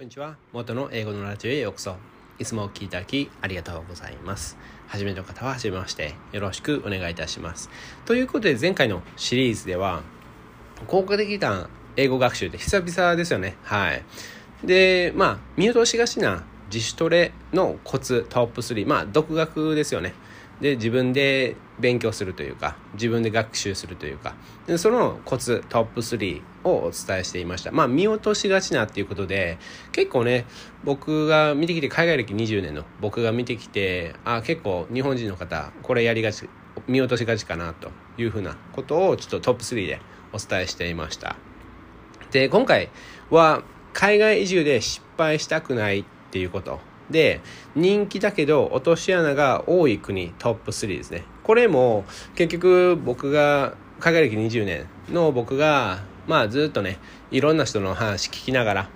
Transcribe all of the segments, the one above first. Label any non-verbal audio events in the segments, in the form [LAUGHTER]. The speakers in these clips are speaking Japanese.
こんにちは。元の英語のラジオへようこそ。いつもお聞きいただきありがとうございます。初めての方は初めましてよろしくお願いいたします。ということで前回のシリーズでは効果的な英語学習って久々ですよね。はい。で、まあ見落としがちな自主トレのコツトップ3。まあ独学ですよね。で自分で勉強するというか自分で学習するというか。でそのコツトップ3をお伝えしていました。まあ見落としがちなっていうことで結構ね僕が見てきて海外歴20年の僕が見てきてあ結構日本人の方これやりがち見落としがちかなというふうなことをちょっとトップ3でお伝えしていました。で今回は海外移住で失敗したくないっていうこと。で、人気だけど落とし穴が多い国トップ3ですね。これも結局僕が海外歴20年の僕がまあずっとね、いろんな人の話聞きながら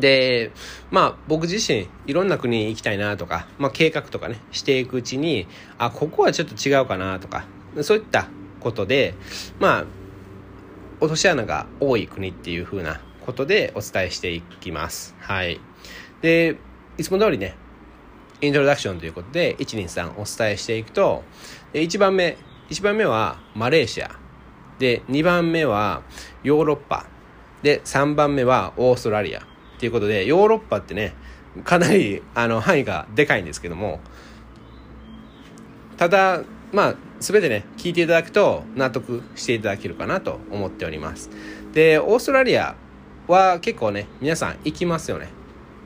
で、まあ僕自身いろんな国に行きたいなとか、まあ計画とかね、していくうちに、あ、ここはちょっと違うかなとか、そういったことで、まあ、落とし穴が多い国っていう風なことでお伝えしていきます。はい。で、いつも通りね、イントロダクションということで、123お伝えしていくと、1番目、1番目はマレーシア。で、2番目はヨーロッパ。で、3番目はオーストラリア。っていうことで、ヨーロッパってね、かなりあの範囲がでかいんですけども、ただ、まあ、すべてね、聞いていただくと納得していただけるかなと思っております。で、オーストラリアは結構ね、皆さん行きますよね。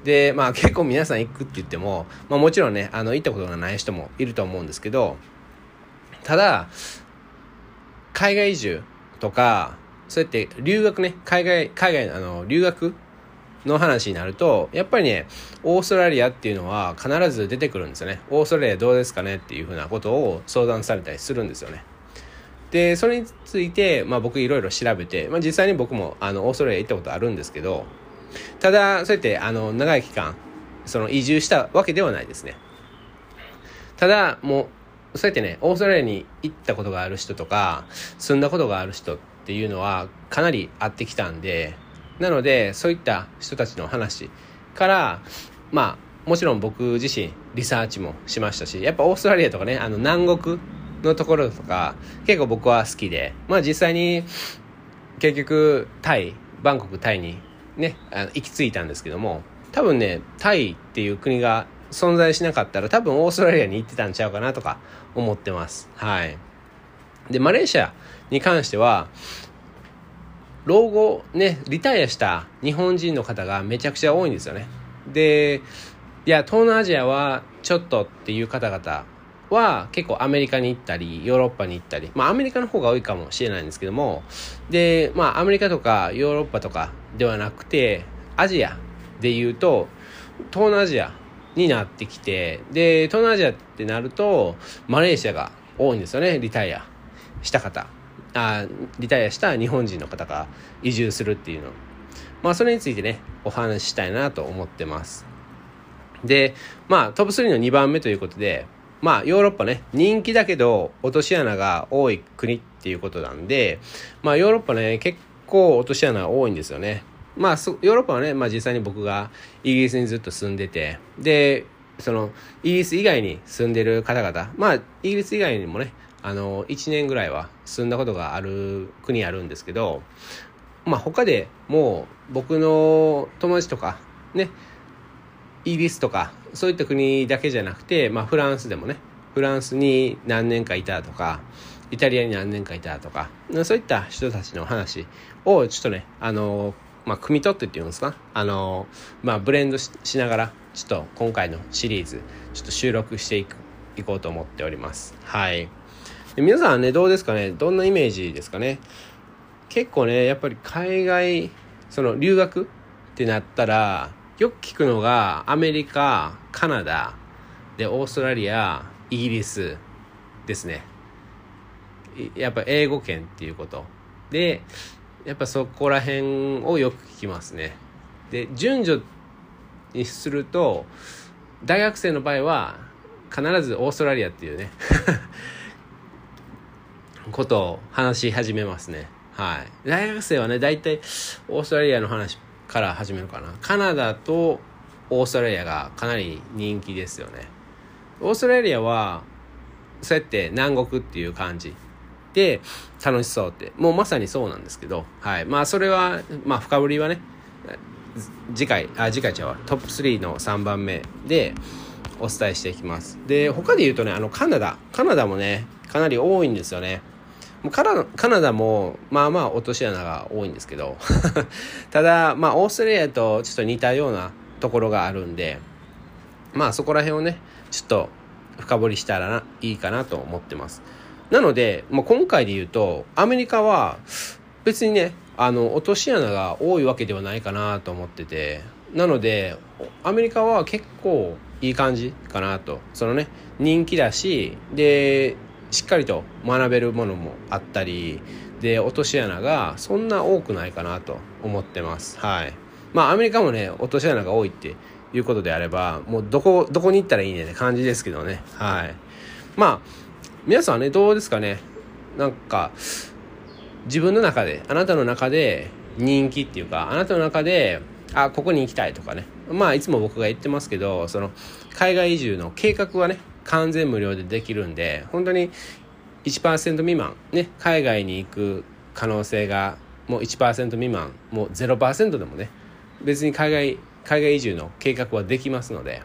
で、まあ [LAUGHS] 結構皆さん行くって言っても、まあもちろんね、あの、行ったことがない人もいると思うんですけど、ただ、海外移住とか、そうやって留学ね、海外、海外のあの、留学の話になると、やっぱりね、オーストラリアっていうのは必ず出てくるんですよね。オーストラリアどうですかねっていうふうなことを相談されたりするんですよね。で、それについて、まあ僕いろいろ調べて、まあ実際に僕もあの、オーストラリア行ったことあるんですけど、ただ、そうやって、あの、長い期間、その移住したわけではないですね。ただ、もう、そうやってね、オーストラリアに行ったことがある人とか、住んだことがある人っていうのは、かなり会ってきたんで、なので、そういった人たちの話から、まあ、もちろん僕自身、リサーチもしましたし、やっぱオーストラリアとかね、あの、南国のところとか、結構僕は好きで、まあ実際に、結局、タイ、バンコク、タイにね、あの行き着いたんですけども、多分ね、タイっていう国が存在しなかったら多分オーストラリアに行ってたんちゃうかなとか思ってます。はい。で、マレーシアに関しては、老後、ね、リタイアした日本人の方がめちゃくちゃ多いんですよね。で、いや、東南アジアはちょっとっていう方々は結構アメリカに行ったり、ヨーロッパに行ったり、まあアメリカの方が多いかもしれないんですけども、で、まあアメリカとかヨーロッパとかではなくて、アジアで言うと、東南アジアになってきて、で、東南アジアってなると、マレーシアが多いんですよね、リタイアした方。あリタイアした日本人の方が移住するっていうの。まあそれについてね、お話ししたいなと思ってます。で、まあトップ3の2番目ということで、まあヨーロッパね、人気だけど落とし穴が多い国っていうことなんで、まあヨーロッパね、結構落とし穴多いんですよね。まあヨーロッパはね、まあ実際に僕がイギリスにずっと住んでて、で、そのイギリス以外に住んでる方々、まあイギリス以外にもね、あの、1年ぐらいは住んだことがある国あるんですけど、まあ他でもう僕の友達とかね、イギリスとかそういった国だけじゃなくて、まあ、フランスでもねフランスに何年かいたとかイタリアに何年かいたとかそういった人たちの話をちょっとねあのまあ、汲み取ってっていうんですかあの、まあ、ブレンドしながらちょっと今回のシリーズちょっと収録していくいこうと思っております。はい。皆さんねどうですかね？どんなイメージですかね？結構ねやっぱり海外その留学ってなったらよく聞くのがアメリカ、カナダ、で、オーストラリア、イギリスですね。やっぱ英語圏っていうこと。で、やっぱそこら辺をよく聞きますね。で、順序にすると、大学生の場合は必ずオーストラリアっていうね [LAUGHS] ことを話し始めますね。はい。大学生はね、大体オーストラリアの話から始めるかな。カナダとオーストラリアがかなり人気ですよね。オーストラリアはそうやって南国っていう感じで楽しそうって。もうまさにそうなんですけど。はい。まあそれはまあ深掘りはね次回あ次回ちゃうわ。トップ3の3番目でお伝えしていきます。で他で言うとねあのカナダ。カナダもねかなり多いんですよね。カナカナダもまあまあ落とし穴が多いんですけど。[LAUGHS] ただまあオーストラリアとちょっと似たようなところがあるんで。まあそこら辺をねちょっと深掘りしたらいいかなと思ってます。なので、まあ、今回で言うとアメリカは別にねあの落とし穴が多いわけではないかなと思ってて。なのでアメリカは結構いい感じかなと。そのね人気だしでしっかりと学べるものもあったりで落とし穴がそんな多くないかなと思ってます。はい。まあアメリカもね落とし穴が多いっていうことであればもうどこどこに行ったらいいねって感じですけどね。はい。まあ皆さんはねどうですかね。なんか自分の中であなたの中で人気っていうかあなたの中であここに行きたいとかね。まあいつも僕が言ってますけどその海外移住の計画はね完全無料でできるんで本当に1%未満ね海外に行く可能性がもう1%未満もう0%でもね別に海外海外移住の計画はできますので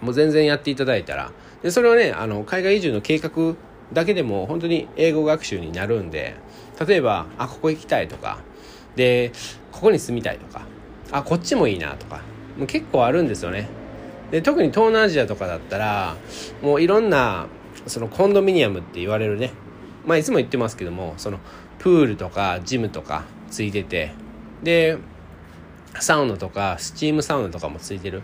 もう全然やっていただいたらでそれはねあの海外移住の計画だけでも本当に英語学習になるんで例えばあここ行きたいとかでここに住みたいとかあこっちもいいなとかもう結構あるんですよね。で特に東南アジアとかだったらもういろんなそのコンドミニアムって言われるね。まあいつも言ってますけどもそのプールとかジムとかついてて。でサウナとかスチームサウナとかもついてる。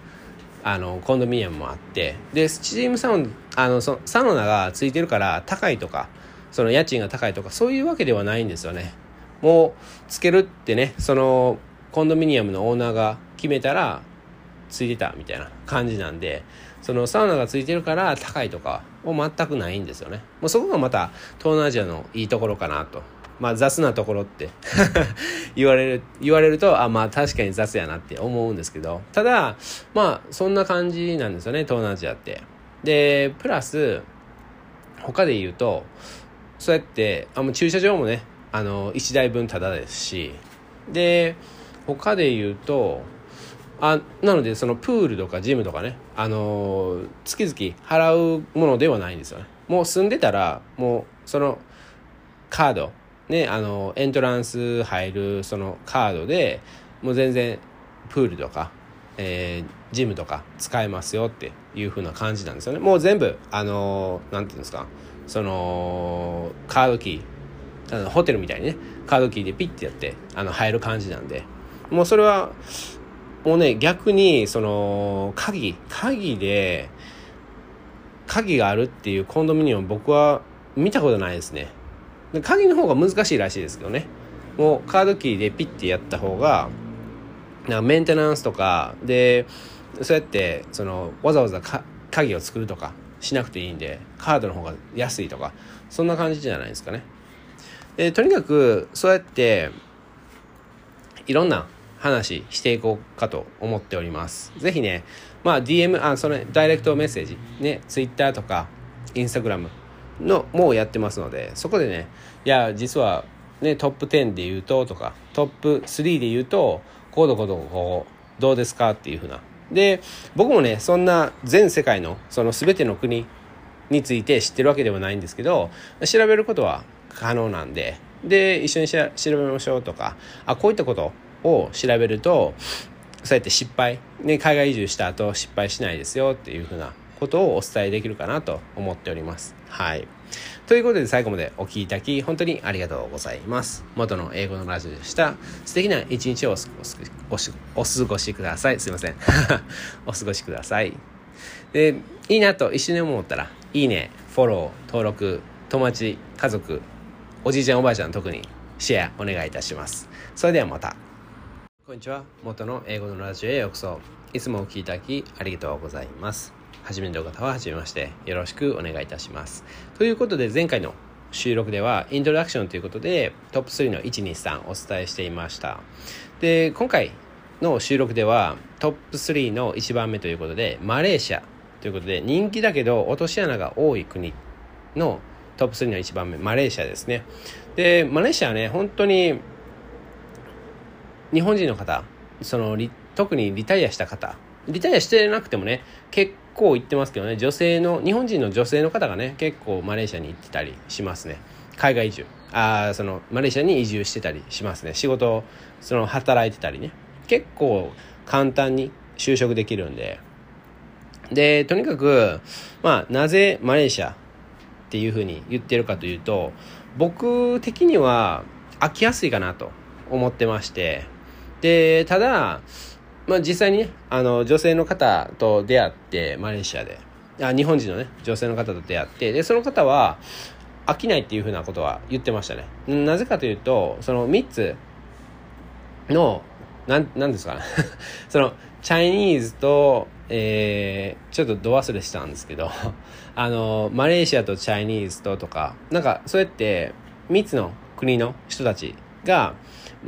あのコンドミニアムもあって。でスチームサウナあのそサウナがついてるから高いとかその家賃が高いとかそういうわけではないんですよね。もうつけるってねそのコンドミニアムのオーナーが決めたらついてたみたいな感じなんでそのサウナがついてるから高いとかも全くないんですよね。もうそこがまた東南アジアのいいところかなと。まあ雑なところって [LAUGHS] 言われる言われるとあまあ確かに雑やなって思うんですけど。ただまあそんな感じなんですよね東南アジアって。でプラス他で言うとそうやってあもう駐車場もねあの1台分タダですし。で他で言うとあなのでそのプールとかジムとかねあの月々払うものではないんですよね。もう住んでたらもうそのカードねあのエントランス入るそのカードでもう全然プールとか、えー、ジムとか使えますよっていう風な感じなんですよね。もう全部あのなんていうんですかそのカードキーホテルみたいにねカードキーでピッてやってあの入る感じなんで。もうそれはもうね逆にその鍵鍵で鍵があるっていうコンドミニアム僕は見たことないですね。で鍵の方が難しいらしいですけどね。もうカードキーでピッてやった方がなメンテナンスとかでそうやってそのわざわざ鍵を作るとかしなくていいんでカードの方が安いとかそんな感じじゃないですかね。でとにかくそうやっていろんな話していこうかと思っております。是非ねまあ DM あそれダイレクトメッセージ。ね Twitter とか Instagram のもうやってますのでそこでねいや実はねトップ10で言うととかトップ3で言うとこうどこどこどうですかっていうふうな。で僕もねそんな全世界のその全ての国について知ってるわけではないんですけど調べることは可能なんで。で一緒に調べましょうとかあこういったことを調べるとそうやって失敗、ね、海外移住した後失敗しないですよっていうふうなことをお伝えできるかなと思っております。はい。ということで最後までお聴きいただき本当にありがとうございます。元の英語のラジオでした。素敵な一日をお過ごしください。すいません。[LAUGHS] お過ごしください。で、いいなと一緒に思ったら、いいね、フォロー、登録、友達、家族、おじいちゃんおばあちゃん特にシェアお願いいたします。それではまた。こんにちは。元の英語のラジオへようこそ。いつもお聴きいただきありがとうございます。初めての方は初めましてよろしくお願いいたします。ということで前回の収録ではイントロダクションということでトップ3の123お伝えしていました。で、今回の収録ではトップ3の1番目ということでマレーシアということで人気だけど落とし穴が多い国のトップ3の1番目マレーシアですねでマレーシアはね本当に日本人の方その特にリタイアした方。リタイアしてなくてもね結構行ってますけどね女性の日本人の女性の方がね結構マレーシアに行ってたりしますね。海外移住。あそのマレーシアに移住してたりしますね。仕事その働いてたりね。結構簡単に就職できるんで。でとにかくまあなぜマレーシアっていうふうに言ってるかというと僕的には飽きやすいかなと思ってまして。でただまあ、実際にねあの女性の方と出会ってマレーシアで。あ日本人のね女性の方と出会ってでその方は飽きないっていうふうなことは言ってましたね。なぜかというとその3つのなんなんですか [LAUGHS] そのチャイニーズと、えー、ちょっと度忘れしたんですけど [LAUGHS] あのマレーシアとチャイニーズととかなんかそうやって3つの国の人たちが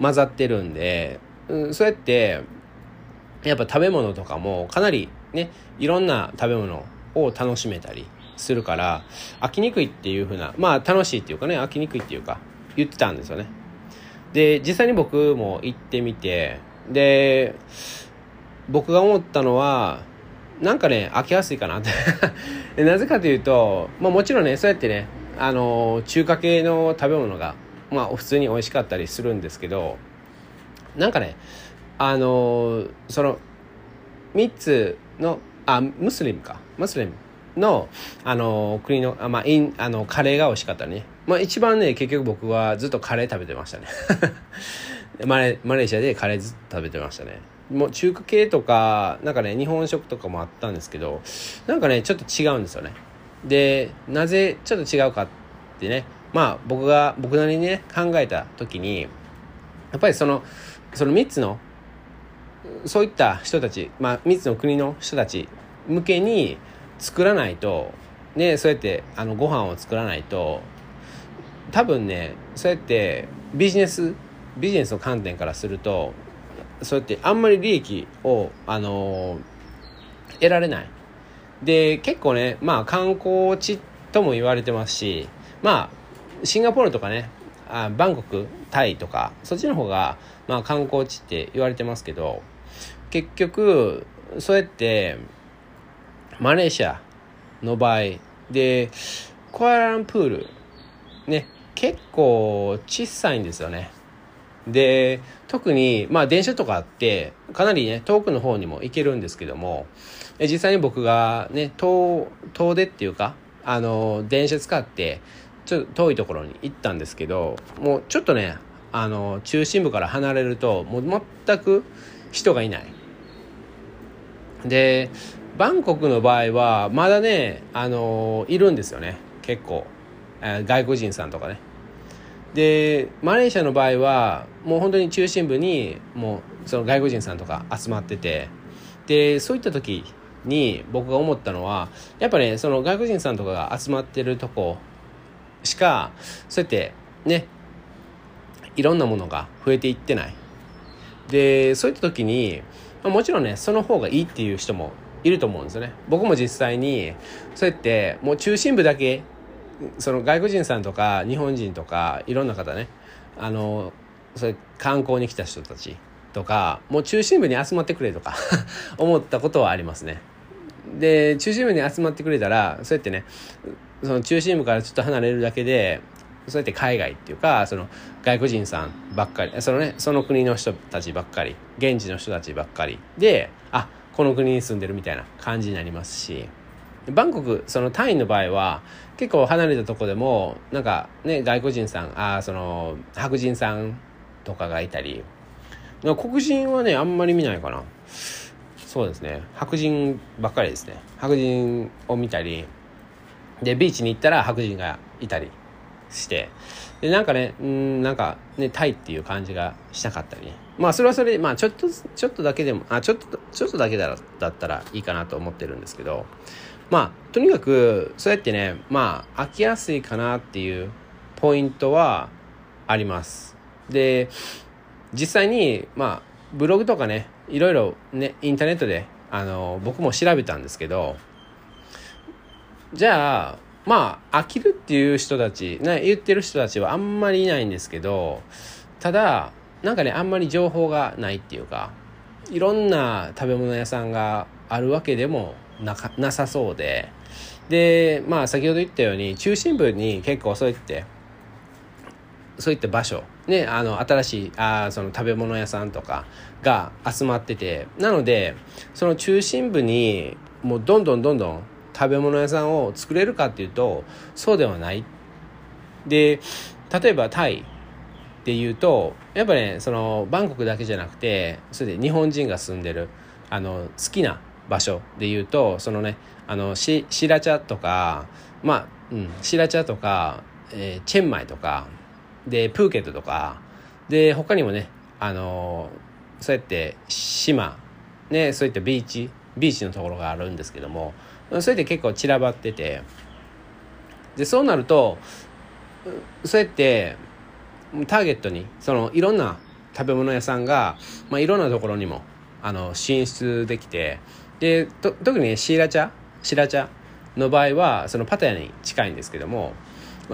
混ざってるんで、うん、そうやってやっぱ食べ物とかもかなりねいろんな食べ物を楽しめたりするから飽きにくいっていう風なまあ楽しいっていうかね飽きにくいっていうか言ってたんですよね。で実際に僕も行ってみてで僕が思ったのはなんかね飽きやすいかなって。[LAUGHS] なぜかというと、まあ、もちろんねそうやってねあの中華系の食べ物がまあ普通に美味しかったりするんですけどなんかねあのその3つのあムスリムか。ムスリムのあの国のあ、まあ、インあのカレーが美味しかったね、まあ、一番ね結局僕はずっとカレー食べてましたね。[LAUGHS] マレマレーシアでカレーずっと食べてましたね。もう中華系とかなんかね日本食とかもあったんですけどなんかねちょっと違うんですよね。でなぜちょっと違うかってね。まあ僕が僕なりにね考えた時にやっぱりそのその3つのそういった人たち、まあ、3つの国の人たち向けに作らないと、ね、そうやってあのご飯を作らないと多分ねそうやってビジネスビジネスの観点からするとそうやってあんまり利益を、あの得られない。で結構ねまあ観光地とも言われてますしまあシンガポールとかねあバンコクタイとかそっちの方が、まあ、観光地って言われてますけど結局そうやってマレーシアの場合でコアランプールね結構小さいんですよね。で特にまあ電車とかあってかなりね遠くの方にも行けるんですけども実際に僕がね遠遠出っていうかあの電車使ってちょっと遠いところに行ったんですけどもうちょっとねあの中心部から離れるともう全く人がいない。でバンコクの場合はまだねあのいるんですよね。結構、えー、外国人さんとかね。でマレーシアの場合はもう本当に中心部にもうその外国人さんとか集まってて。でそういった時に僕が思ったのはやっぱねその外国人さんとかが集まってるとこしかそうやってねいろんなものが増えていってない。でそういった時にもちろんねその方がいいっていう人もいると思うんですよね。僕も実際にそうやってもう中心部だけその外国人さんとか日本人とかいろんな方ねあのそれ観光に来た人たちとかもう中心部に集まってくれとか [LAUGHS] 思ったことはありますね。で中心部に集まってくれたらそうやってねその中心部からちょっと離れるだけでそうやって海外っていうかその外国人さんばっかりそのねその国の人たちばっかり現地の人たちばっかり。であこの国に住んでるみたいな感じになりますし。バンコクそのタイの場合は結構離れたとこでもなんかね外国人さんあその白人さんとかがいたり。黒人はねあんまり見ないかな。そうですね。白人ばっかりですね。白人を見たり。でビーチに行ったら白人がいたりしてでなんかねうんなんかねタイっていう感じがしたかったり。まあそれはそれでまあちょっとちょっとだけでもあちょっとちょっとだけだだったらいいかなと思ってるんですけどまあとにかくそうやってねまあ飽きやすいかなっていうポイントはあります。で実際にまあブログとかねいろいろねインターネットであの僕も調べたんですけどじゃあまあ飽きるっていう人たち、ね、言ってる人たちはあんまりいないんですけどただなんかねあんまり情報がないっていうかいろんな食べ物屋さんがあるわけでもなかなさそうで。でまあ先ほど言ったように中心部に結構そういってそういった場所ねあの新しいあその食べ物屋さんとかが集まっててなのでその中心部にもうどんどんどんどん食べ物屋さんを作れるかっていうとそうではない。で例えばタイっていうとやっぱねそのバンコクだけじゃなくてそれで日本人が住んでるあの好きな場所で言うとそのねあのシシラチャとかまあ、うん、シラチャとか、えー、チェンマイとかでプーケットとかで他にもねあのそうやって島ねそういったビーチビーチのところがあるんですけどもそれで結構散らばってて。でそうなるとそうやってターゲットにそのいろんな食べ物屋さんが、まあ、いろんなところにもあの進出できて。で特に、シーラチャシラチャの場合はそのパタヤに近いんですけども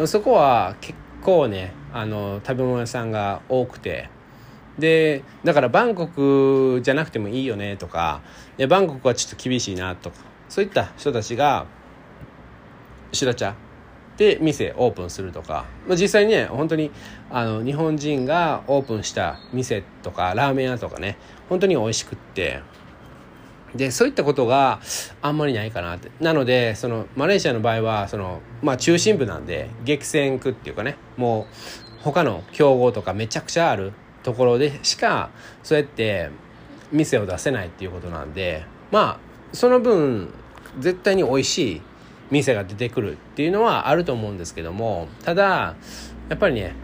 そこは結構ねあの食べ物屋さんが多くて。でだからバンコクじゃなくてもいいよねとか。いバンコクはちょっと厳しいなとか。そういった人たちがシラチャで店オープンするとか、まあ、実際にね本当にあの日本人がオープンした店とかラーメン屋とかね本当に美味しくって。でそういったことがあんまりないかなって。なのでそのマレーシアの場合はその、まあ、中心部なんで激戦区っていうかねもう他の競合とかめちゃくちゃあるところでしかそうやって店を出せないっていうことなんでまあその分絶対に美味しい店が出てくるっていうのはあると思うんですけどもただやっぱりね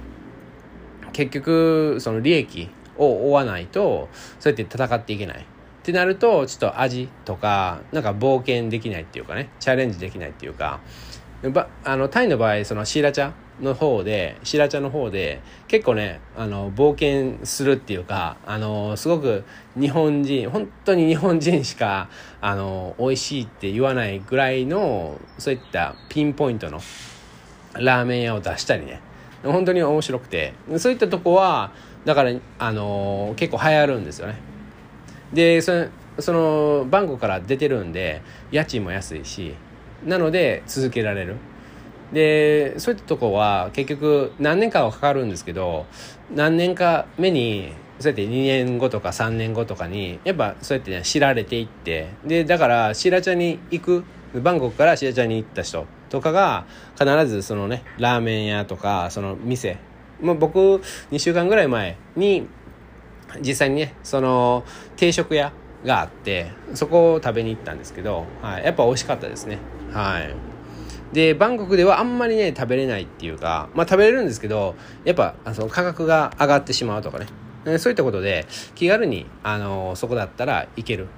結局その利益を追わないとそうやって戦っていけない。ってなるとちょっと味とかなんか冒険できないっていうかねチャレンジできないっていうかあのタイの場合そのシーラチャの方でシーラチャの方で結構ねあの冒険するっていうかあのすごく日本人本当に日本人しかあの美味しいって言わないぐらいのそういったピンポイントのラーメン屋を出したりね。本当に面白くて。そういったとこはだからあの結構流行るんですよね。でそのそのバンコクから出てるんで家賃も安いしなので続けられる。でそういったとこは結局何年かはかかるんですけど何年か目にそうやって2年後とか3年後とかにやっぱそうやってね知られていってでだからシラチャに行くバンコクからシラチャに行った人とかが必ずそのねラーメン屋とかその店。もう僕2週間ぐらい前に実際にねその定食屋があってそこを食べに行ったんですけど、はい、やっぱ美味しかったですね。はい。でバンコクではあんまりね食べれないっていうかまあ食べれるんですけどやっぱその価格が上がってしまうとかね。そういったことで気軽にあのそこだったらいける。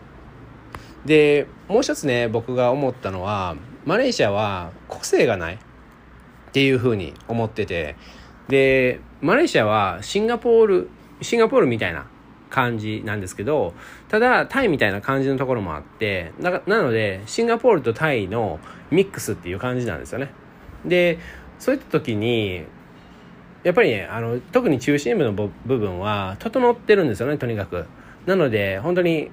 でもう一つね僕が思ったのはマレーシアは個性がない。っていうふうに思ってて。でマレーシアはシンガポールシンガポールみたいな感じなんですけど、ただタイみたいな感じのところもあって、ななのでシンガポールとタイのミックスっていう感じなんですよね。で、そういった時に、やっぱりね、あの、特に中心部の部分は整ってるんですよね、とにかく。なので、本当に、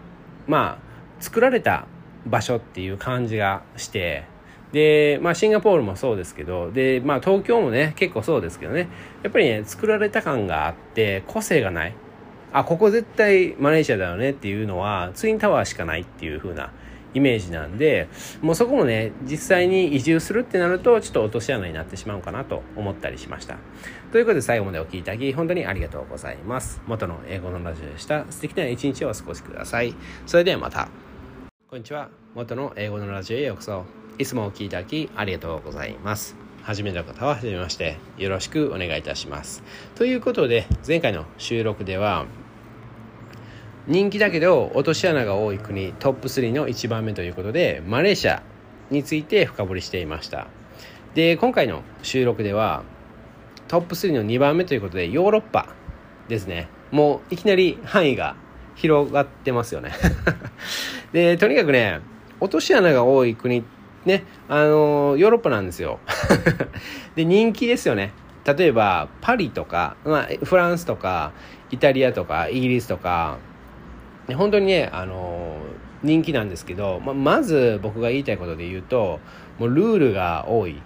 まあ、作られた場所っていう感じがして、で、まあ、シンガポールもそうですけど、で、まあ、東京もね、結構そうですけどね、やっぱりね、作られた感があって、個性がない。あ、ここ絶対マレーシアだよねっていうのは、ツインタワーしかないっていう風なイメージなんで、もうそこもね、実際に移住するってなると、ちょっと落とし穴になってしまうかなと思ったりしました。ということで、最後までお聴きいただき、本当にありがとうございます。元の英語のラジオでした。素敵な一日をお過ごしください。それではまた。こんにちは。元の英語のラジオへようこそ。いつもお聴きいただきありがとうございます。初めての方は初めましてよろしくお願いいたします。ということで前回の収録では人気だけど落とし穴が多い国トップ3の1番目ということでマレーシアについて深掘りしていました。で今回の収録ではトップ3の2番目ということでヨーロッパですね。もういきなり範囲が広がってますよね。[LAUGHS] でとにかくね落とし穴が多い国ねあのヨーロッパなんですよ。[LAUGHS] で人気ですよね。例えばパリとか、まあ、フランスとかイタリアとかイギリスとかね本当にねあの人気なんですけど、ままず僕が言いたいことで言うともうルールが多い。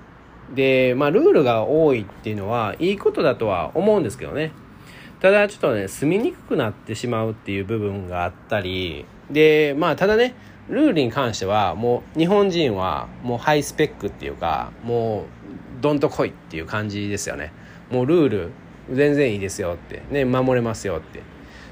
でまあルールが多いっていうのはいいことだとは思うんですけどね。ただちょっとね住みにくくなってしまうっていう部分があったりでまあただねルールに関してはもう日本人はもうハイスペックっていうかもうどんと来いっていう感じですよね。もうルール全然いいですよってね守れますよって。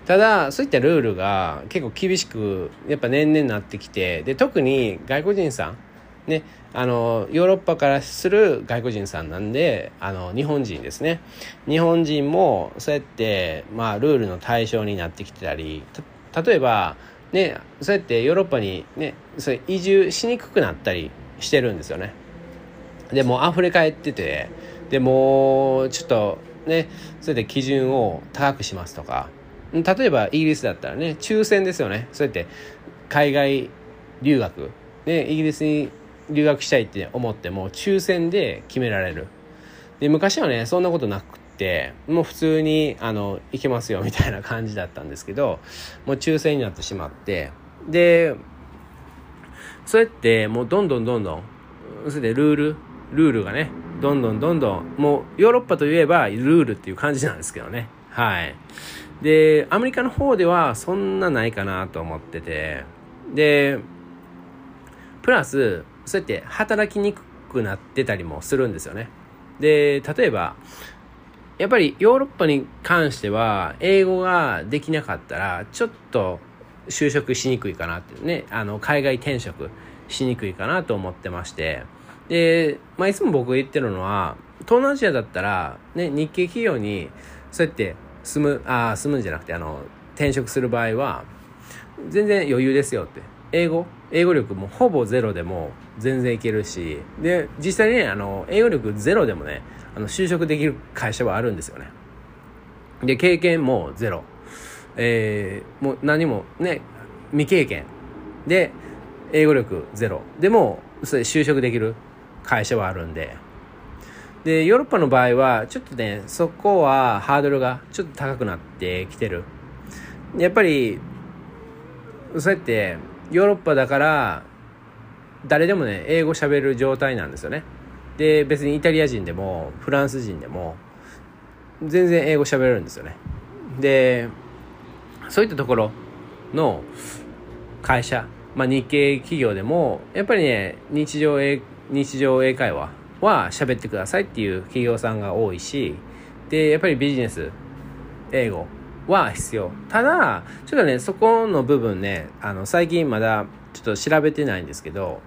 ただそういったルールが結構厳しくやっぱ年々なってきてで特に外国人さんねあのヨーロッパからする外国人さんなんであの日本人ですね。日本人もそうやって、まあ、ルールの対象になってきてたり例えばねそうやってヨーロッパにねそれ移住しにくくなったりしてるんですよね。でも溢れ返っててでもうちょっとねそれで基準を高くしますとか例えばイギリスだったらね抽選ですよね。そうやって海外留学、ね、イギリスに留学したいって思っても抽選で決められる。で昔はねそんなことなくってもう普通にあの行けますよみたいな感じだったんですけどもう抽選になってしまって。でそうやってもうどんどんどんどんそれでルールルールがねどんどんどんどんもうヨーロッパといえばルールっていう感じなんですけどね。はい。でアメリカの方ではそんなないかなと思ってて。でプラスそうやって働きにくくなってたりもするんですよね。で例えばやっぱりヨーロッパに関しては英語ができなかったらちょっと就職しにくいかなってね。あの海外転職しにくいかなと思ってまして。で、まあ、いつも僕が言ってるのは東南アジアだったら、ね、日系企業にそうやって住むあ住むんじゃなくてあの転職する場合は全然余裕ですよって。英語？英語力もほぼゼロでも全然いけるし。で実際にねあの英語力ゼロでもねあの就職できる会社はあるんですよね。で経験もゼロ。えー、もう何もね未経験。で英語力ゼロ。でもそれ就職できる会社はあるんで。でヨーロッパの場合はちょっとねそこはハードルがちょっと高くなってきてる。やっぱりそうやってヨーロッパだから誰でもね英語喋る状態なんですよね。で別にイタリア人でもフランス人でも全然英語喋れるんですよね。でそういったところの会社、まあ、日系企業でもやっぱりね日常英日常英会話は喋ってくださいっていう企業さんが多いしでやっぱりビジネス英語は必要。ただちょっとねそこの部分ねあの最近まだちょっと調べてないんですけど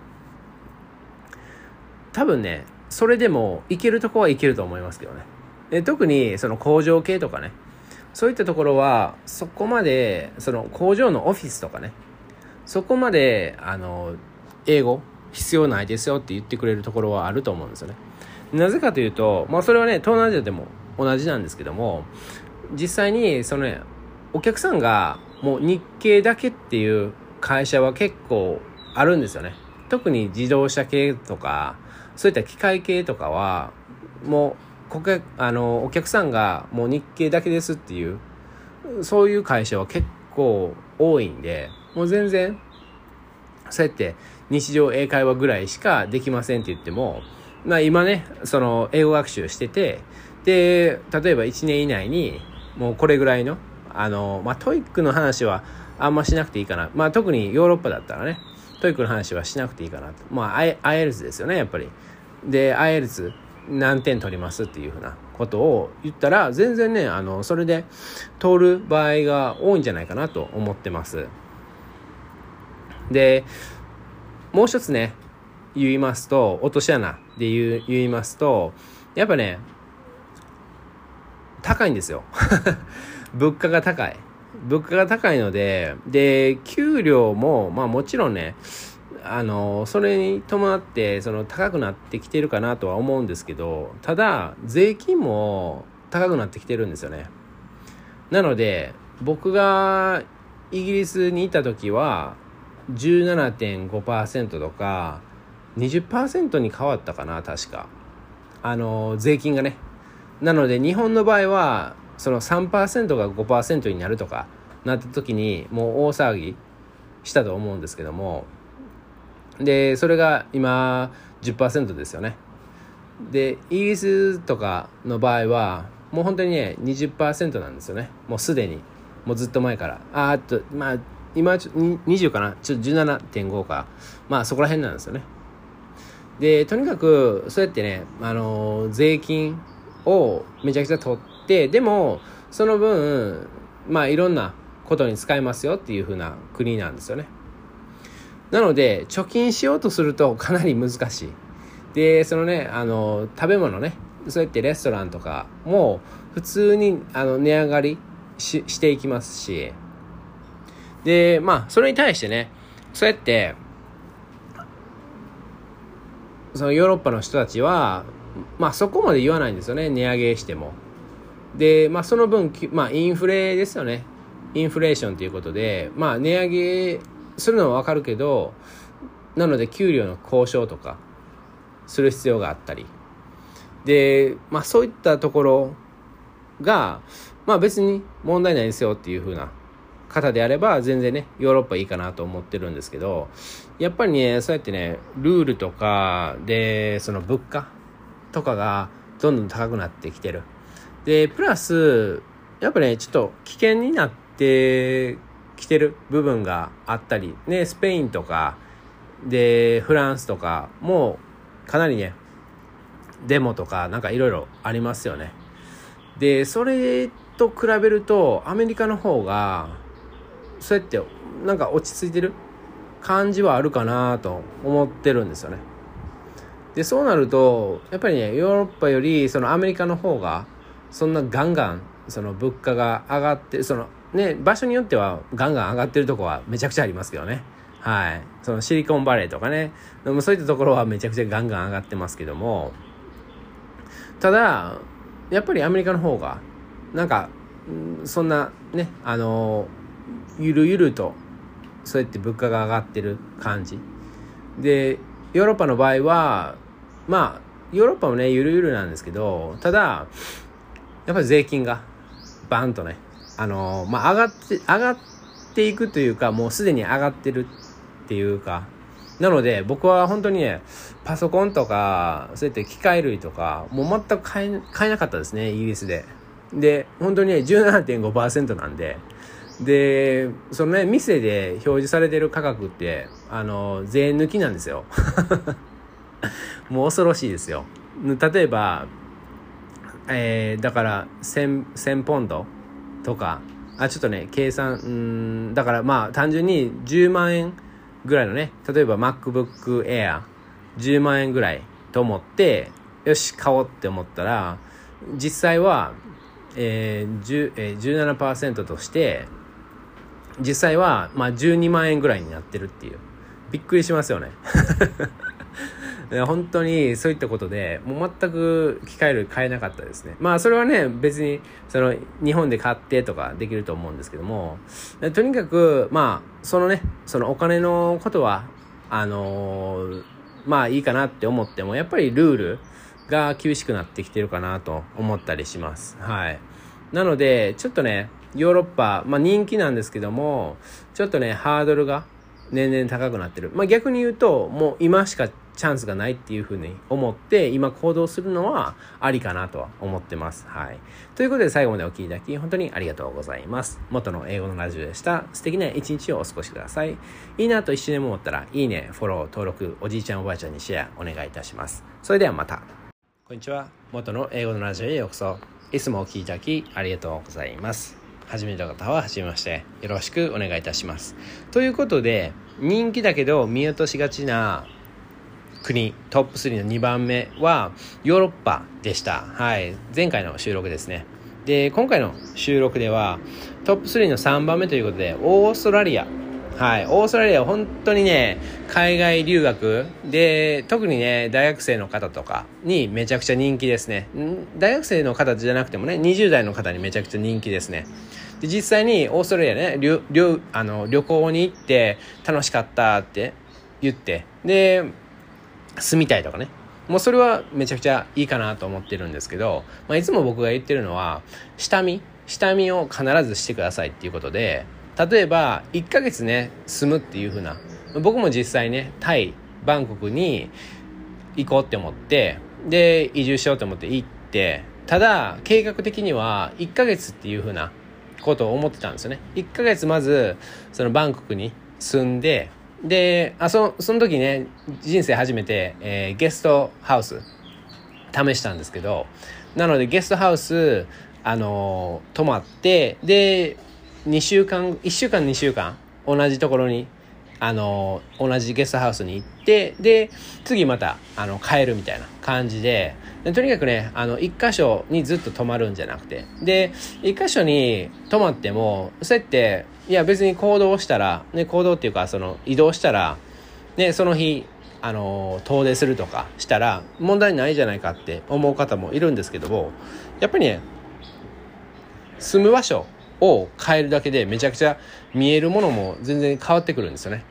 多分ねそれでもいけるとこはいけると思いますけどね。で特にその工場系とかねそういったところはそこまでその工場のオフィスとかねそこまであの英語必要ないですよって言ってくれるところはあると思うんですよね。なぜかというと、まあ、それはね東南アジアでも同じなんですけども実際にそのねお客さんがもう日系だけっていう会社は結構あるんですよね。特に自動車系とかそういった機械系とかはもう顧客あのお客さんがもう日系だけですっていうそういう会社は結構多いんでもう全然そうやって日常英会話ぐらいしかできませんって言っても、まあ今ね、その英語学習してて、で、例えば1年以内にもうこれぐらいの、あの、まあ TOEIC の話はあんましなくていいかな。まあ特にヨーロッパだったらね、 TOEIC の話はしなくていいかなと。まあ、 IELTS ですよね、やっぱり。で、 IELTS 何点取りますっていうふうなことを言ったら、全然ね、あの、それで通る場合が多いんじゃないかなと思ってます。で、もう一つね、言いますと、落とし穴で言言いますと、やっぱね、高いんですよ。[LAUGHS] 物価が高い。物価が高いので、で、給料も、まあもちろんね、あの、それに伴って、その高くなってきてるかなとは思うんですけど、ただ、税金も高くなってきてるんですよね。なので、僕がイギリスにいた時は17.5%とか20%に変わったかな確か。あの税金がね。なので日本の場合はその3%が5%になるとかなった時にもう大騒ぎしたと思うんですけども。でそれが今10%ですよね。でイギリスとかの場合はもう本当にね20%なんですよね。もうすでに。もうずっと前から。ああとまあ今ちょ20かな？ちょっと17.5か。まあそこら辺なんですよね。でとにかくそうやってねあの税金をめちゃくちゃ取ってでもその分まあいろんなことに使えますよっていう風な国なんですよね。なので貯金しようとするとかなり難しい。でそのねあの食べ物ねそうやってレストランとかも普通にあの値上がりししていきますしでまあそれに対してねそうやってそのヨーロッパの人たちはまあそこまで言わないんですよね値上げしても。でまあその分まあインフレですよね。インフレーションということでまあ値上げするのはわかるけどなので給料の交渉とかする必要があったり。でまあそういったところがまあ別に問題ないですよっていう風な方であれば全然ねヨーロッパいいかなと思ってるんですけどやっぱりねそうやってねルールとかでその物価とかがどんどん高くなってきてる。でプラスやっぱねちょっと危険になってきてる部分があったりねスペインとかでフランスとかもかなりねデモとかなんかいろいろありますよね。でそれと比べるとアメリカの方がそうやってなんか落ち着いてる感じはあるかなと思ってるんですよね。でそうなるとやっぱりねヨーロッパよりそのアメリカの方がそんなガンガンその物価が上がってそのね場所によってはガンガン上がってるとこはめちゃくちゃありますけどね。はい。そのシリコンバレーとかねでもそういったところはめちゃくちゃガンガン上がってますけども。ただやっぱりアメリカの方がなんかそんなねあのゆるゆるとそうやって物価が上がってる感じ。でヨーロッパの場合はまあヨーロッパもねゆるゆるなんですけどただやっぱり税金がバンとねあのまあ上がって上がっていくというかもうすでに上がってるっていうか。なので僕は本当にねパソコンとかそうやって機械類とかもう全く買え買えなかったですねイギリスで。で本当にね17.5%なんで。でそのね店で表示されてる価格ってあの税抜きなんですよ。[LAUGHS] もう恐ろしいですよ。例えばえー、だから 1000, 1000ポンドとかあちょっとね計算うんだからまあ単純に10万円ぐらいのね例えば MacBook Air10 万円ぐらいと思ってよし買おうって思ったら実際は、えーえー、17%として実際は、まあ、12万円ぐらいになってるっていう。びっくりしますよね。[LAUGHS] 本当にそういったことでもう全く機械類買えなかったですね。まあそれはね別にその日本で買ってとかできると思うんですけどもとにかくまあそのねそのお金のことはあのー、まあいいかなって思ってもやっぱりルールが厳しくなってきてるかなと思ったりします。はい。なのでちょっとねヨーロッパ、まあ、人気なんですけどもちょっとねハードルが年々高くなってる、まあ、逆に言うともう今しかチャンスがないっていうふうに思って今行動するのはありかなとは思ってます。はい。ということで最後までお聴きいただき本当にありがとうございます。元の英語のラジオでした。素敵な一日をお過ごしください。いいなと一瞬でも思ったらいいね、フォロー、登録、おじいちゃんおばあちゃんにシェアお願いいたします。それではまた。こんにちは。元の英語のラジオへようこそ。いつもお聴きいただきありがとうございます。始めた方は初めましてよろしくお願いいたします。ということで人気だけど見落としがちな国トップ3の2番目はヨーロッパでした。はい。前回の収録ですね。で、今回の収録ではトップ3の3番目ということでオーストラリア。はい。オーストラリアは本当にね、海外留学で、特にね、大学生の方とかにめちゃくちゃ人気ですね。大学生の方じゃなくてもね、20代の方にめちゃくちゃ人気ですね。で実際にオーストラリアね旅旅あの旅行に行って楽しかったって言ってで住みたいとかねもうそれはめちゃくちゃいいかなと思ってるんですけど、まあ、いつも僕が言ってるのは下見下見を必ずしてくださいっていうことで例えば1ヶ月ね住むっていう風な。僕も実際ねタイバンコクに行こうって思ってで移住しようと思って行ってただ計画的には1ヶ月っていう風なことを思ってたんですよね。1ヶ月まずそのバンコクに住んでであそその時ね人生初めて、えー、ゲストハウス試したんですけどなのでゲストハウスあのー、泊まってで2週間1週間2週間同じところにあの同じゲストハウスに行ってで次またあの帰るみたいな感じでとにかくねあの1箇所にずっと泊まるんじゃなくてで1箇所に泊まってもそうやっていや別に行動したら、ね、行動っていうかその移動したら、ね、その日あの遠出するとかしたら問題ないじゃないかって思う方もいるんですけどもやっぱりね住む場所を変えるだけでめちゃくちゃ見えるものも全然変わってくるんですよね。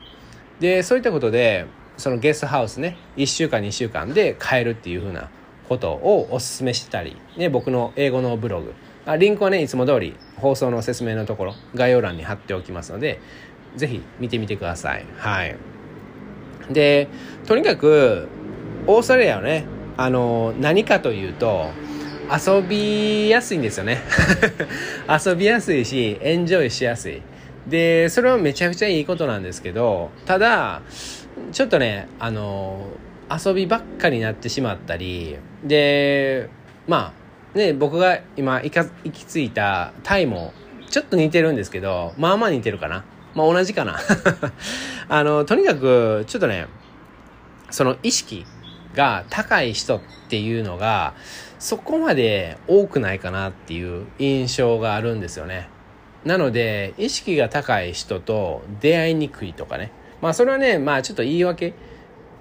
でそういったことでそのゲストハウスね1週間2週間で変えるっていう風なことをおすすめしたり、ね、僕の英語のブログ。あリンクはねいつも通り放送の説明のところ概要欄に貼っておきますので是非見てみてください。はい。でとにかくオーストラリアはねあの何かというと遊びやすいんですよね。[LAUGHS] 遊びやすいしエンジョイしやすい。でそれはめちゃくちゃいいことなんですけどただちょっとねあの遊びばっかになってしまったりでまあね僕が今行か行き着いたタイもちょっと似てるんですけどまあまあ似てるかな。まあ同じかな。[LAUGHS] あのとにかくちょっとねその意識が高い人っていうのがそこまで多くないかなっていう印象があるんですよね。なので、意識が高い人と出会いにくいとかね。まあそれはね、まあちょっと言い訳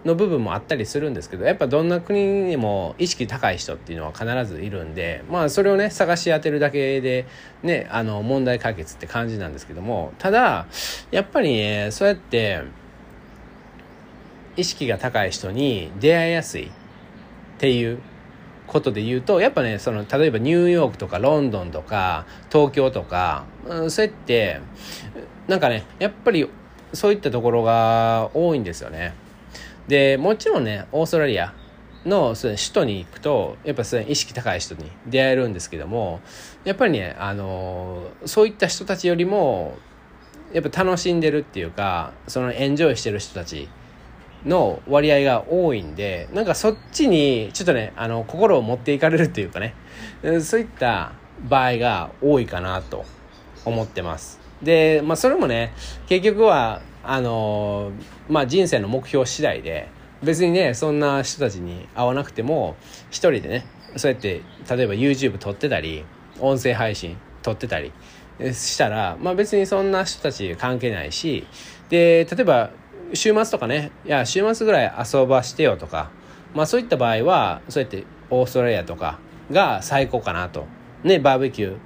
の部分もあったりするんですけど、やっぱどんな国にも意識高い人っていうのは必ずいるんで、まあそれをね、探し当てるだけでね、あの問題解決って感じなんですけども、ただ、やっぱりね、そうやって、意識が高い人に出会いやすいっていうことで言うとやっぱねその例えばニューヨークとかロンドンとか東京とか、うん、そうやってなんかねやっぱりそういったところが多いんですよね。でもちろんねオーストラリアの首都に行くとやっぱそ意識高い人に出会えるんですけどもやっぱりねあのそういった人たちよりもやっぱ楽しんでるっていうかそのエンジョイしてる人たちの割合が多いんでなんかそっちにちょっとねあの心を持っていかれるっていうかねそういった場合が多いかなと思ってます。でまあそれもね結局はあのまあ人生の目標次第で別にねそんな人たちに会わなくても一人でねそうやって例えば YouTube 撮ってたり音声配信撮ってたりしたら、まあ、別にそんな人たち関係ないしで例えば週末とかね。いや週末ぐらい遊ばしてよとか。まあそういった場合はそうやってオーストラリアとかが最高かなと。ねバーベキュ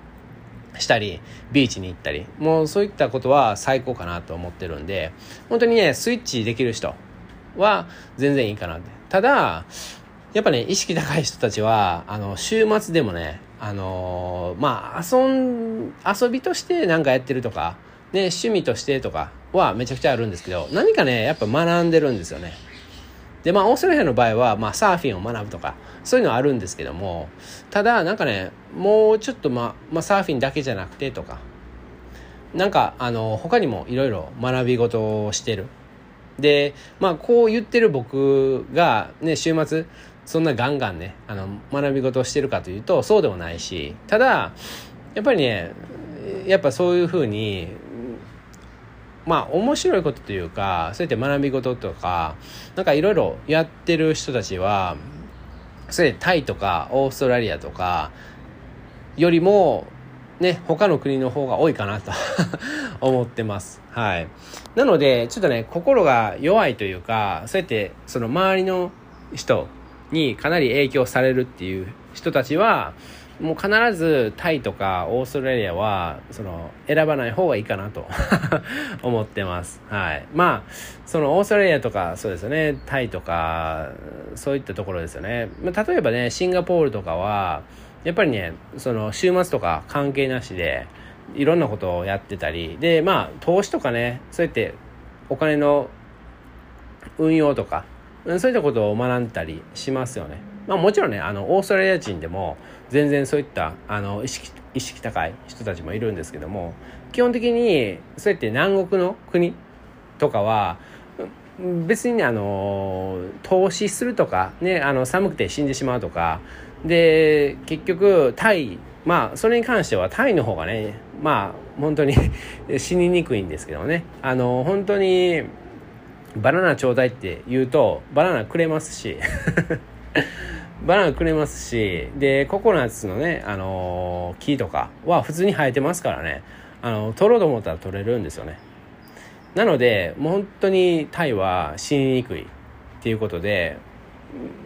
ーしたりビーチに行ったり。もうそういったことは最高かなと思ってるんで。本当にねスイッチできる人は全然いいかなって。ただやっぱね意識高い人たちはあの週末でもねあのー、まあ遊ん遊びとして何かやってるとかね趣味としてとかはめちゃくちゃあるんですけど、何かね、やっぱ学んでるんですよね。で、まあ、オーストラリアの場合は、まあ、サーフィンを学ぶとか、そういうのはあるんですけども、ただ、なんかね、もうちょっと、まあ、まあ、サーフィンだけじゃなくてとか、なんか、あの、他にもいろいろ学び事をしてる。で、まあ、こう言ってる僕が、ね、週末、そんなガンガンね、あの、学び事をしてるかというと、そうでもないし、ただ、やっぱりね、やっぱそういうふうにまあ面白いことというかそうやって学び事とかなんかいろいろやってる人たちはそれタイとかオーストラリアとかよりもね他の国の方が多いかなと [LAUGHS] 思ってます。はい。なのでちょっとね心が弱いというかそうやってその周りの人にかなり影響されるっていう人たちはもう必ずタイとかオーストラリアはその選ばない方がいいかなと [LAUGHS] 思ってます。はい。まあそのオーストラリアとかそうですよね。タイとかそういったところですよね。まあ例えばねシンガポールとかはやっぱりねその週末とか関係なしでいろんなことをやってたり。でまあ投資とかねそうやってお金の運用とかそういったことを学んだりしますよね。まあもちろんねあのオーストラリア人でも全然そういったあの意識意識高い人たちもいるんですけども基本的にそうやって南国の国とかは別にねあの投資するとか、ね、あの寒くて死んでしまうとかで結局タイまあそれに関してはタイの方がねまあ本当に [LAUGHS] 死ににくいんですけどね。あの本当にバナナちょうだいって言うとバナナくれますし。バナナくれますしでココナッツのね、あの木とかは普通に生えてますからね。あの取ろうと思ったら取れるんですよね。なのでもう本当にタイは死ににくいっていうことで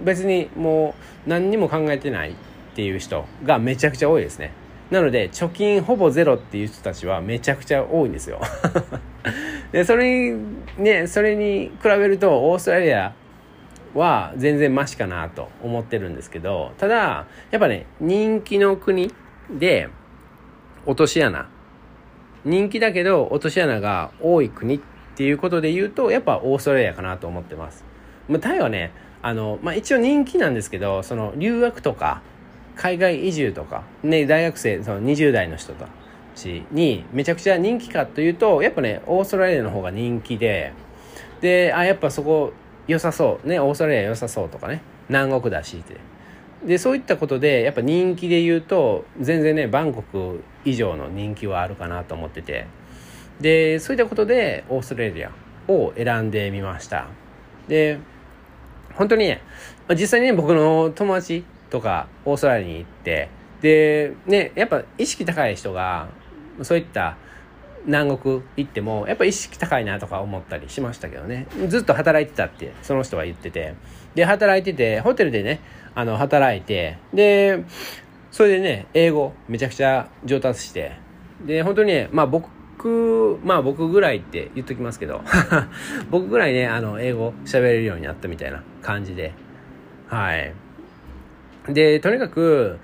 別にもう何にも考えてないっていう人がめちゃくちゃ多いですね。なので貯金ほぼゼロっていう人たちはめちゃくちゃ多いんですよ。[LAUGHS] でそれにねそれに比べるとオーストラリアは全然マシかなと思ってるんですけどただやっぱね人気の国で落とし穴人気だけど落とし穴が多い国っていうことで言うとやっぱオーストラリアかなと思ってます。まあ、タイはねあの、まあ、一応人気なんですけどその留学とか海外移住とか、ね、大学生その20代の人たちにめちゃくちゃ人気かというとやっぱねオーストラリアの方が人気でであやっぱそこ良さそう。ねオーストラリア良さそうとかね。南国だしって。でそういったことでやっぱ人気で言うと全然ねバンコク以上の人気はあるかなと思ってて。でそういったことでオーストラリアを選んでみました。で本当にね実際にね僕の友達とかオーストラリアに行ってでねやっぱ意識高い人がそういった南国行ってもやっぱ意識高いなとか思ったりしましたけどね。ずっと働いてたってその人は言ってて。で働いててホテルでねあの働いてでそれでね英語めちゃくちゃ上達して。で本当にねまあ僕まあ僕ぐらいって言っときますけど。[LAUGHS] 僕ぐらいねあの英語喋れるようになったみたいな感じで。はい。でとにかく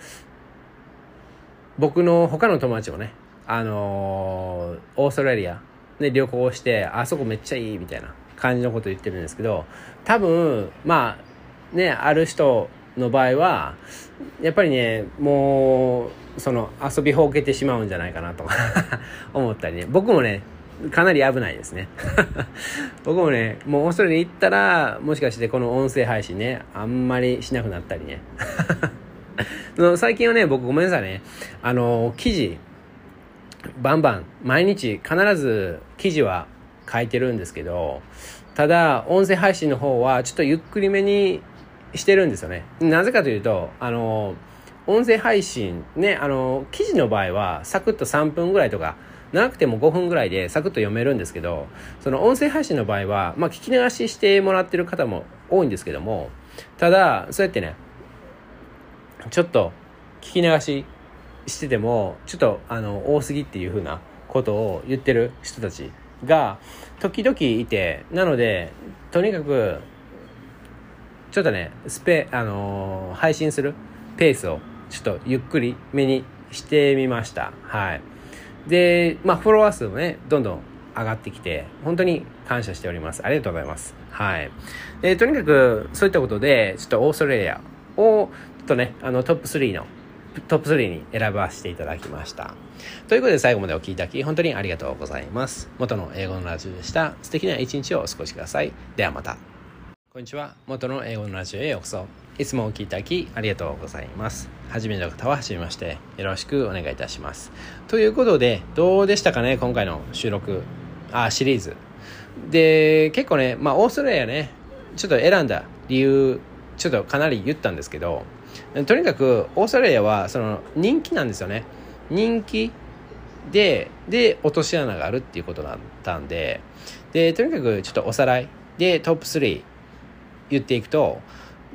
僕の他の友達もねあのー、オーストラリア。で旅行してあそこめっちゃいいみたいな感じのこと言ってるんですけど多分まあねある人の場合はやっぱりねもうその遊びほうけてしまうんじゃないかなと [LAUGHS] 思ったりね。僕もねかなり危ないですね。[LAUGHS] 僕もねもうオーストラリア行ったらもしかしてこの音声配信ねあんまりしなくなったりね。[LAUGHS] 最近はね僕ごめんなさいね。あの記事バンバン毎日必ず記事は書いてるんですけどただ音声配信の方はちょっとゆっくりめにしてるんですよね。なぜかというとあの音声配信ねあの記事の場合はサクッと3分ぐらいとか長くても5分ぐらいでサクッと読めるんですけどその音声配信の場合は、まあ、聞き流ししてもらってる方も多いんですけどもただそうやってねちょっと聞き流ししててもちょっとあの多すぎっていうふうなことを言ってる人たちが時々いてなのでとにかくちょっとねスペあのー、配信するペースをちょっとゆっくりめにしてみました。はい。でまあフォロワー数もねどんどん上がってきて本当に感謝しております。ありがとうございます。はい。でとにかくそういったことでちょっとオーストラリアをちょっとねあのトップ3のトップ3に選ばせていただきました。ということで最後までお聴きいただき本当にありがとうございます。元の英語のラジオでした。素敵な一日をお過ごしください。ではまた。こんにちは。元の英語のラジオへようこそ。いつもお聴きいただきありがとうございます。初めての方は初めまして。よろしくお願いいたします。ということで、どうでしたかね今回の収録、あ、シリーズ。で、結構ね、まあオーストラリアね、ちょっと選んだ理由、ちょっとかなり言ったんですけど、とにかくオーストラリアはその人気なんですよね。人気でで落とし穴があるっていうことだったんで。でとにかくちょっとおさらい。でトップ3言っていくと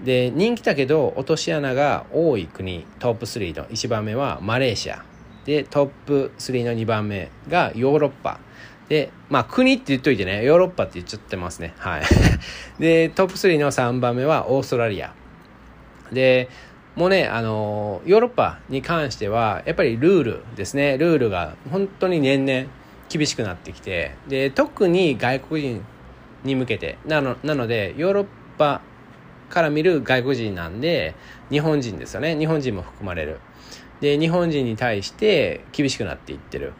で人気だけど落とし穴が多い国。トップ3の1番目はマレーシア。でトップ3の2番目がヨーロッパ。でまあ国って言っといてね。ヨーロッパって言っちゃってますね。はい。[LAUGHS] でトップ3の3番目はオーストラリア。でもうねあのヨーロッパに関してはやっぱりルールですね。ルールが本当に年々厳しくなってきてで特に外国人に向けて。なのなのでヨーロッパから見る外国人なんで日本人ですよね。日本人も含まれる。で日本人に対して厳しくなっていってる。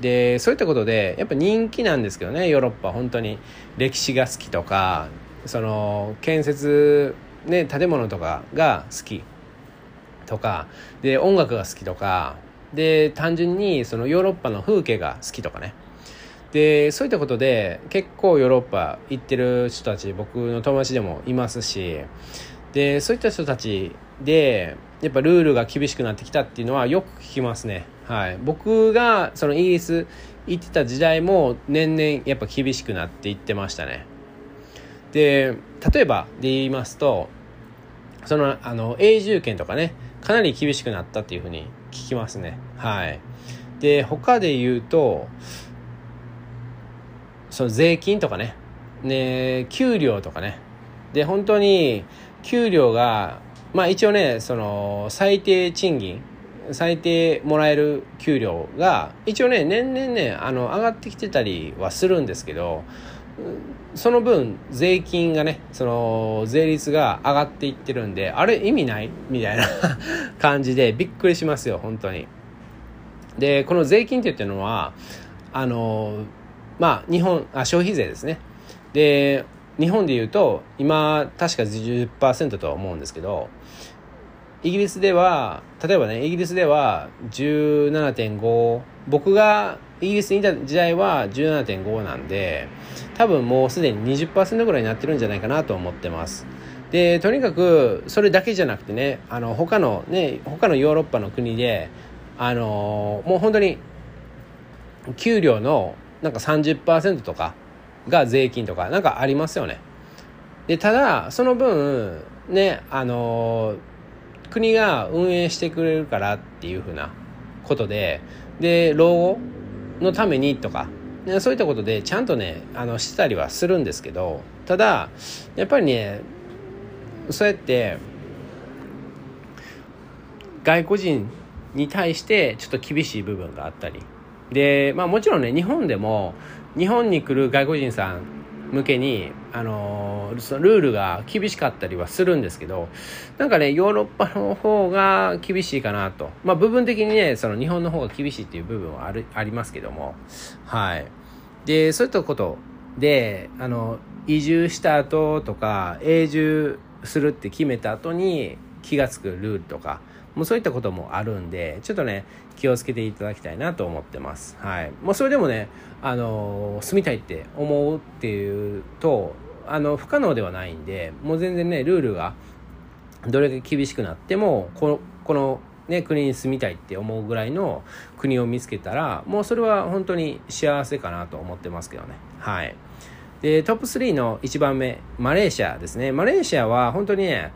でそういったことでやっぱ人気なんですけどねヨーロッパ。本当に。歴史が好きとかその建設ね建物とかが好き。とかで音楽が好きとかで単純にそのヨーロッパの風景が好きとかねでそういったことで結構ヨーロッパ行ってる人たち僕の友達でもいますしでそういった人たちでやっぱルールが厳しくなってきたっていうのはよく聞きますね。はい、僕がそのイギリス行ってた時代も年々やっぱ厳しくなっていってましたね。で例えばで言いますとそのあの永住権とかねかなり厳しくなったっていうふうに聞きますね。はい。で他で言うとその税金とかね、ね、給料とかね。で、本当に、給料が、まあ一応ね、その、最低賃金、最低もらえる給料が、一応ね、年々ね、あの、上がってきてたりはするんですけど、その分、税金がね、その、税率が上がっていってるんで、あれ意味ない？みたいな [LAUGHS] 感じでびっくりしますよ、本当に。で、この税金って言ってるのは、あの、まあ、日本あ消費税ですね。で日本でいうと今確か10%とは思うんですけどイギリスでは例えばねイギリスでは17.5僕がイギリスにいた時代は17.5なんで多分もうすでに20%ぐらいになってるんじゃないかなと思ってますでとにかくそれだけじゃなくてねあの他のね他のヨーロッパの国であのもう本当に給料のなんか30%とかが税金とかなんかありますよね。でただその分ねあの国が運営してくれるからっていうふうなことでで老後のためにとか、ね、そういったことでちゃんとねあのしてたりはするんですけどただやっぱりねそうやって外国人に対してちょっと厳しい部分があったり。で、まあもちろんね、日本でも、日本に来る外国人さん向けに、あのー、のルールが厳しかったりはするんですけど、なんかね、ヨーロッパの方が厳しいかなと。まあ部分的にね、その日本の方が厳しいっていう部分はある、ありますけども、はい。で、そういったことで、あの、移住した後とか、永住するって決めた後に気が付くルールとか、もうそういったこともあるんで、ちょっとね、気をつけていただきたいなと思ってます。はい。もうそれでもね、あの、住みたいって思うっていうと、あの、不可能ではないんで、もう全然ね、ルールがどれだけ厳しくなっても、この、この、ね、国に住みたいって思うぐらいの国を見つけたら、もうそれは本当に幸せかなと思ってますけどね。はい。で、トップ3の1番目、マレーシアですね。マレーシアは本当にね、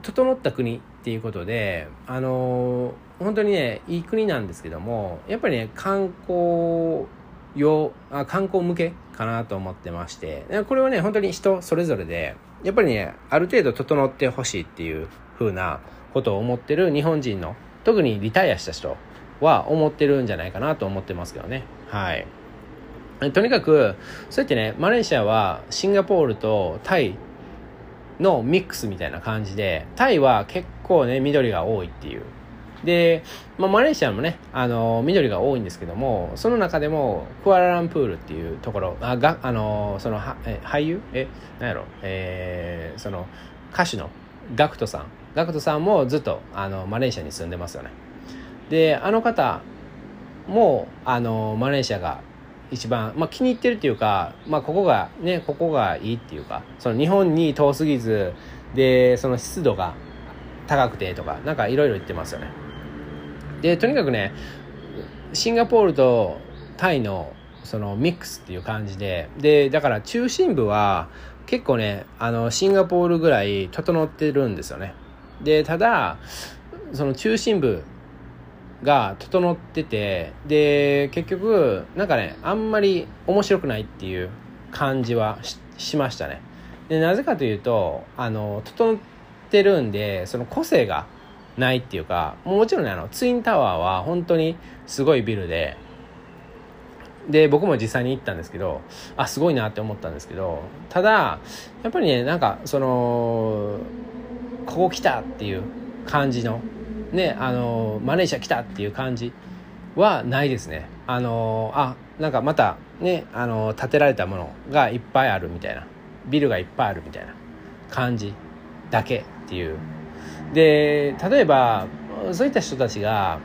整った国っていうことで、あのー、本当にね、いい国なんですけども、やっぱりね、観光用、あ観光向けかなと思ってまして、これはね、本当に人それぞれで、やっぱりね、ある程度整ってほしいっていう風なことを思ってる日本人の、特にリタイアした人は思ってるんじゃないかなと思ってますけどね。はい。とにかく、そうやってね、マレーシアはシンガポールとタイのミックスみたいな感じで、タイは結構ね、緑が多いっていう。で、まあ、マレーシアもね、あの、緑が多いんですけども、その中でも、クアラランプールっていうところ、あ、が、あの、その、はえ俳優？え、なんやろ？えー、その、歌手のガクトさん。ガクトさんもずっと、あの、マレーシアに住んでますよね。で、あの方も、あの、マレーシアが一番、まあ、気に入ってるっていうか、まあ、ここがねここがいいっていうかその日本に遠すぎずでその湿度が高くてとかなんかいろいろ言ってますよねでとにかくねシンガポールとタイのそのミックスっていう感じででだから中心部は結構ねあのシンガポールぐらい整ってるんですよね。でただその中心部が整っててで結局なんかねあんまり面白くないっていう感じはしましたね。でなぜかというとあの整ってるんでその個性がないっていうかもちろんねあのツインタワーは本当にすごいビルでで僕も実際に行ったんですけどあすごいなって思ったんですけどただやっぱりねなんかそのここ来たっていう感じのねあのマレーシア来たっていう感じはないですね。あのあなんかまたねあの建てられたものがいっぱいあるみたいなビルがいっぱいあるみたいな感じだけっていうで例えばそういった人たちが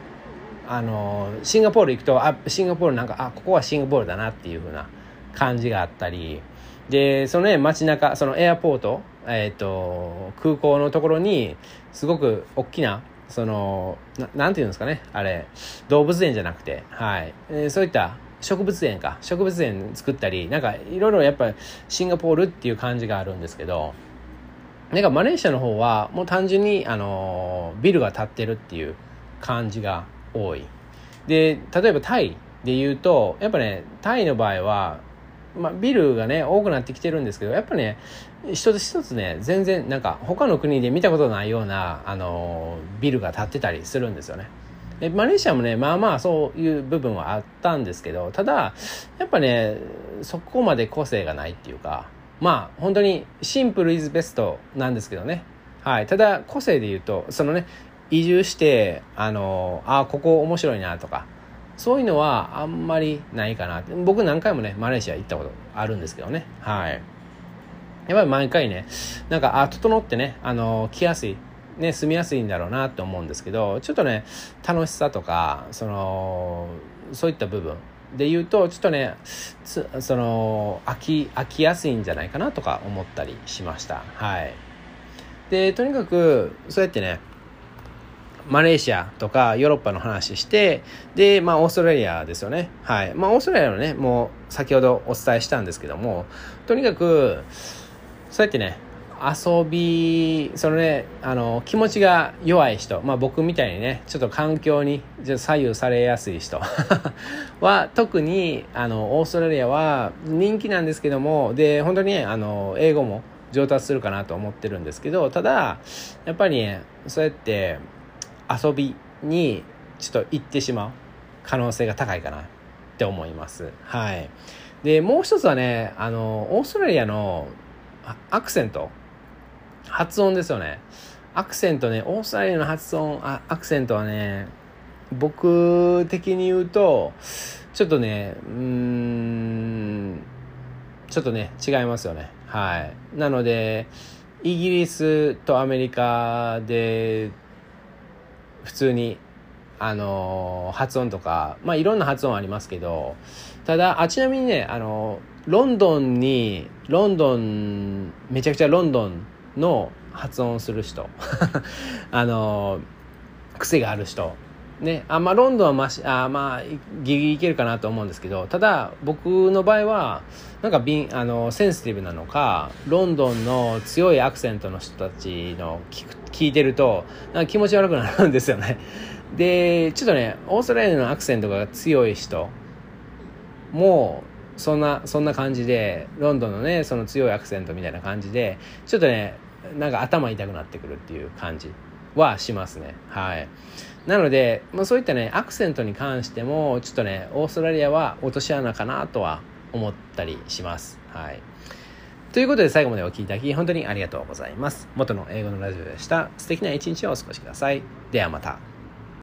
あのシンガポール行くとあシンガポールなんかあここはシンガポールだなっていう風な感じがあったりでそのね街中そのエアポート、えーと、空港のところにすごく大きなそのななんていうんですかねあれ動物園じゃなくてはい、えー、そういった植物園か植物園作ったりなんかいろいろやっぱシンガポールっていう感じがあるんですけどなんかマレーシアの方はもう単純にあのビルが建ってるっていう感じが多い。で例えばタイで言うとやっぱねタイの場合は、まあ、ビルがね多くなってきてるんですけどやっぱね一つ一つね全然なんか他の国で見たことないようなあのビルが建ってたりするんですよね。でマレーシアもねまあまあそういう部分はあったんですけどただやっぱねそこまで個性がないっていうかまあ本当にシンプルイズベストなんですけどね。はい。ただ個性で言うとそのね移住してあのあここ面白いなとかそういうのはあんまりないかな。僕何回もねマレーシア行ったことあるんですけどね。はい。やっぱり毎回ねなんかあ整ってねあの来やすいね住みやすいんだろうなって思うんですけどちょっとね楽しさとかそのそういった部分で言うとちょっとねその飽き飽きやすいんじゃないかなとか思ったりしました。はい。でとにかくそうやってねマレーシアとかヨーロッパの話してでまあオーストラリアですよね。はい。まあオーストラリアのねもう先ほどお伝えしたんですけどもとにかくそうやってね遊びそのねあの気持ちが弱い人、まあ、僕みたいにねちょっと環境に左右されやすい人 [LAUGHS] は特にあのオーストラリアは人気なんですけどもで本当にねあの英語も上達するかなと思ってるんですけどただやっぱりねそうやって遊びにちょっと行ってしまう可能性が高いかなって思います。はい。でもう一つはねあのオーストラリアのアクセント発音ですよね。アクセントね、オーストラリアの発音、あアクセントはね、僕的に言うと、ちょっとね、うーん、ちょっとね、違いますよね。はい。なので、イギリスとアメリカで、普通に、あの発音とか、まあいろんな発音ありますけど、ただ、あ、ちなみにね、あのロンドンに、ロンドン、めちゃくちゃロンドンの発音する人。[LAUGHS] あの癖がある人。ねあまあロンドンはましあまあギリギリいけるかなと思うんですけどただ僕の場合はなんかビンあのセンシティブなのかロンドンの強いアクセントの人たちの聞く聞いてるとなんか気持ち悪くなるんですよね。でちょっとねオーストラリアのアクセントが強い人もうそんなそんな感じでロンドンのねその強いアクセントみたいな感じでちょっとねなんか頭痛くなってくるっていう感じはしますね。はい。なので、まあ、そういったね、アクセントに関しても、ちょっとね、オーストラリアは落とし穴かなとは思ったりします。はい。ということで最後までお聴きいただき本当にありがとうございます。元の英語のラジオでした。素敵な一日をお過ごしください。ではまた。